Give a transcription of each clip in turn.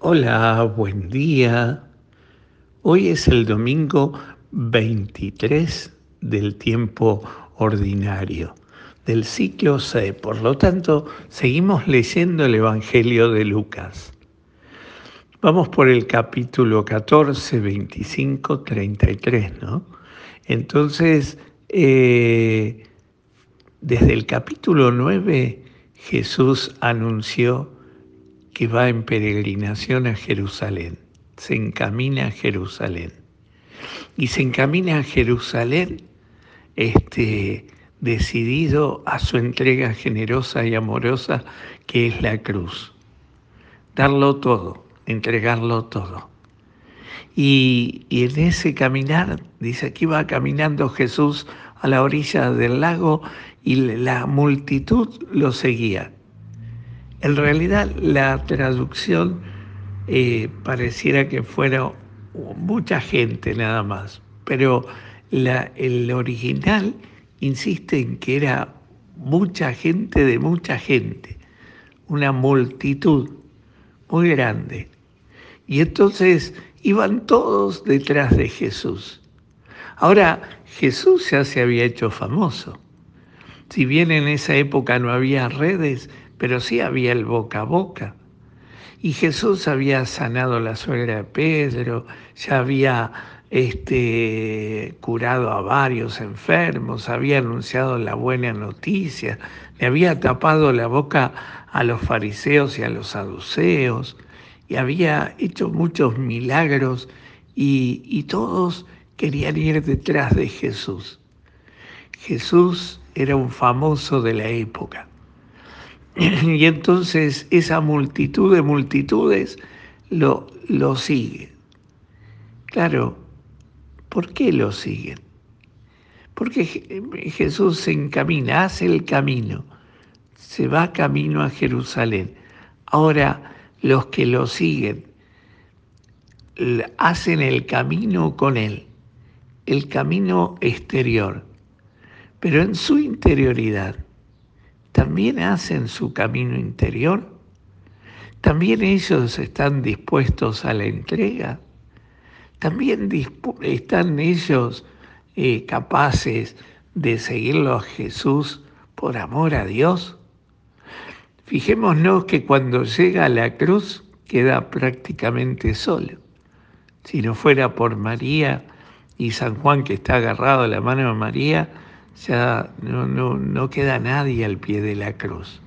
Hola, buen día. Hoy es el domingo 23 del tiempo ordinario, del ciclo C. Por lo tanto, seguimos leyendo el Evangelio de Lucas. Vamos por el capítulo 14, 25, 33, ¿no? Entonces, eh, desde el capítulo 9, Jesús anunció que va en peregrinación a Jerusalén, se encamina a Jerusalén. Y se encamina a Jerusalén este, decidido a su entrega generosa y amorosa que es la cruz. Darlo todo, entregarlo todo. Y, y, en ese caminar, dice que iba caminando Jesús a la orilla del lago y la multitud lo seguía. En realidad la traducción eh, pareciera que fuera mucha gente nada más, pero el original insiste en que era mucha gente de mucha gente, una multitud muy grande. Y entonces iban todos detrás de Jesús. Ahora, Jesús ya se había hecho famoso. Si bien en esa época no había redes, pero sí había el boca a boca. Y Jesús había sanado la suegra de Pedro, ya había este, curado a varios enfermos, había anunciado la buena noticia, le había tapado la boca a los fariseos y a los saduceos, y había hecho muchos milagros y todos querían ir detrás de Jesús. Jesús era un famoso de la época. Y entonces esa multitud de multitudes lo, lo sigue. Claro, ¿por qué lo siguen? Porque Jesús se encamina, hace el camino, se va camino a Jerusalén. Ahora los que lo siguen hacen el camino con Él, el camino exterior, pero en su interioridad también hacen su camino interior? ¿También ellos están dispuestos a la entrega? ¿También están ellos eh, capaces de seguirlo a Jesús por amor a Dios? Fijémonos que cuando llega a la cruz queda prácticamente solo. Si no fuera por María y San Juan que está agarrado a la mano de María, ya no, no, no queda nadie al pie de la cruz,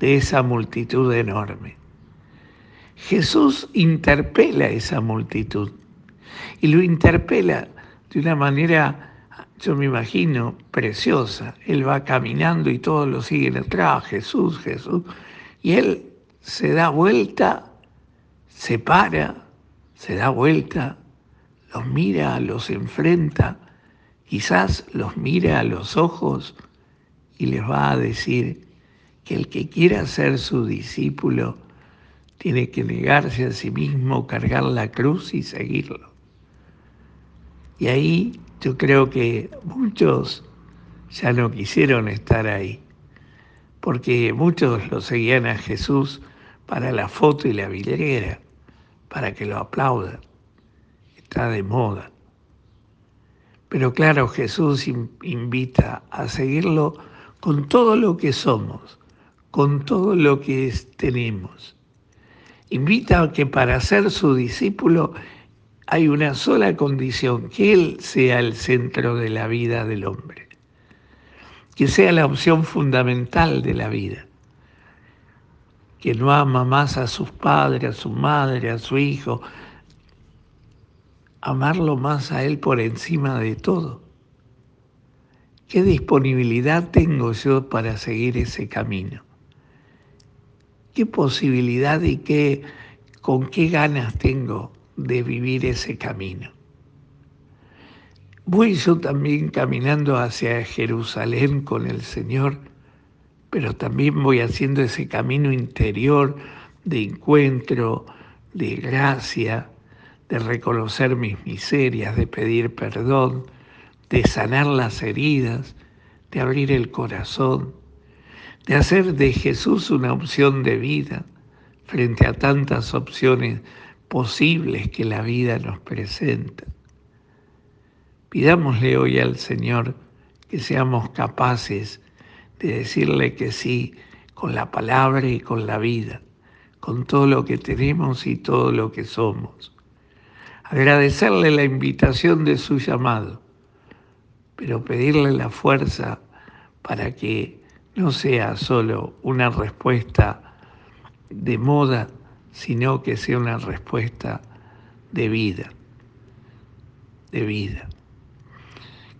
de esa multitud enorme. Jesús interpela a esa multitud y lo interpela de una manera, yo me imagino, preciosa. Él va caminando y todos lo siguen atrás, Jesús, Jesús, y él se da vuelta, se para, se da vuelta, los mira, los enfrenta Quizás los mire a los ojos y les va a decir que el que quiera ser su discípulo tiene que negarse a sí mismo, cargar la cruz y seguirlo. Y ahí yo creo que muchos ya no quisieron estar ahí, porque muchos lo seguían a Jesús para la foto y la vidriera, para que lo aplaudan. Está de moda. Pero claro, Jesús invita a seguirlo con todo lo que somos, con todo lo que tenemos. Invita a que para ser su discípulo hay una sola condición, que Él sea el centro de la vida del hombre, que sea la opción fundamental de la vida, que no ama más a sus padres, a su madre, a su hijo, amarlo más a Él por encima de todo. ¿Qué disponibilidad tengo yo para seguir ese camino? ¿Qué posibilidad y qué, con qué ganas tengo de vivir ese camino? Voy yo también caminando hacia Jerusalén con el Señor, pero también voy haciendo ese camino interior de encuentro, de gracia, de reconocer mis miserias, de pedir perdón, de sanar las heridas, de abrir el corazón, de hacer de Jesús una opción de vida frente a tantas opciones posibles que la vida nos presenta. Pidámosle hoy al Señor que seamos capaces de decirle que sí con la palabra y con la vida, con todo lo que tenemos y todo lo que somos. Agradecerle la invitación de su llamado, pero pedirle la fuerza para que no sea solo una respuesta de moda, sino que sea una respuesta de vida, de vida.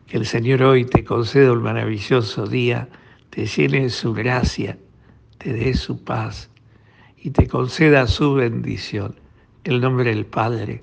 Que el Señor hoy te conceda un maravilloso día, te llene su gracia, te dé su paz y te conceda su bendición. En el nombre del Padre,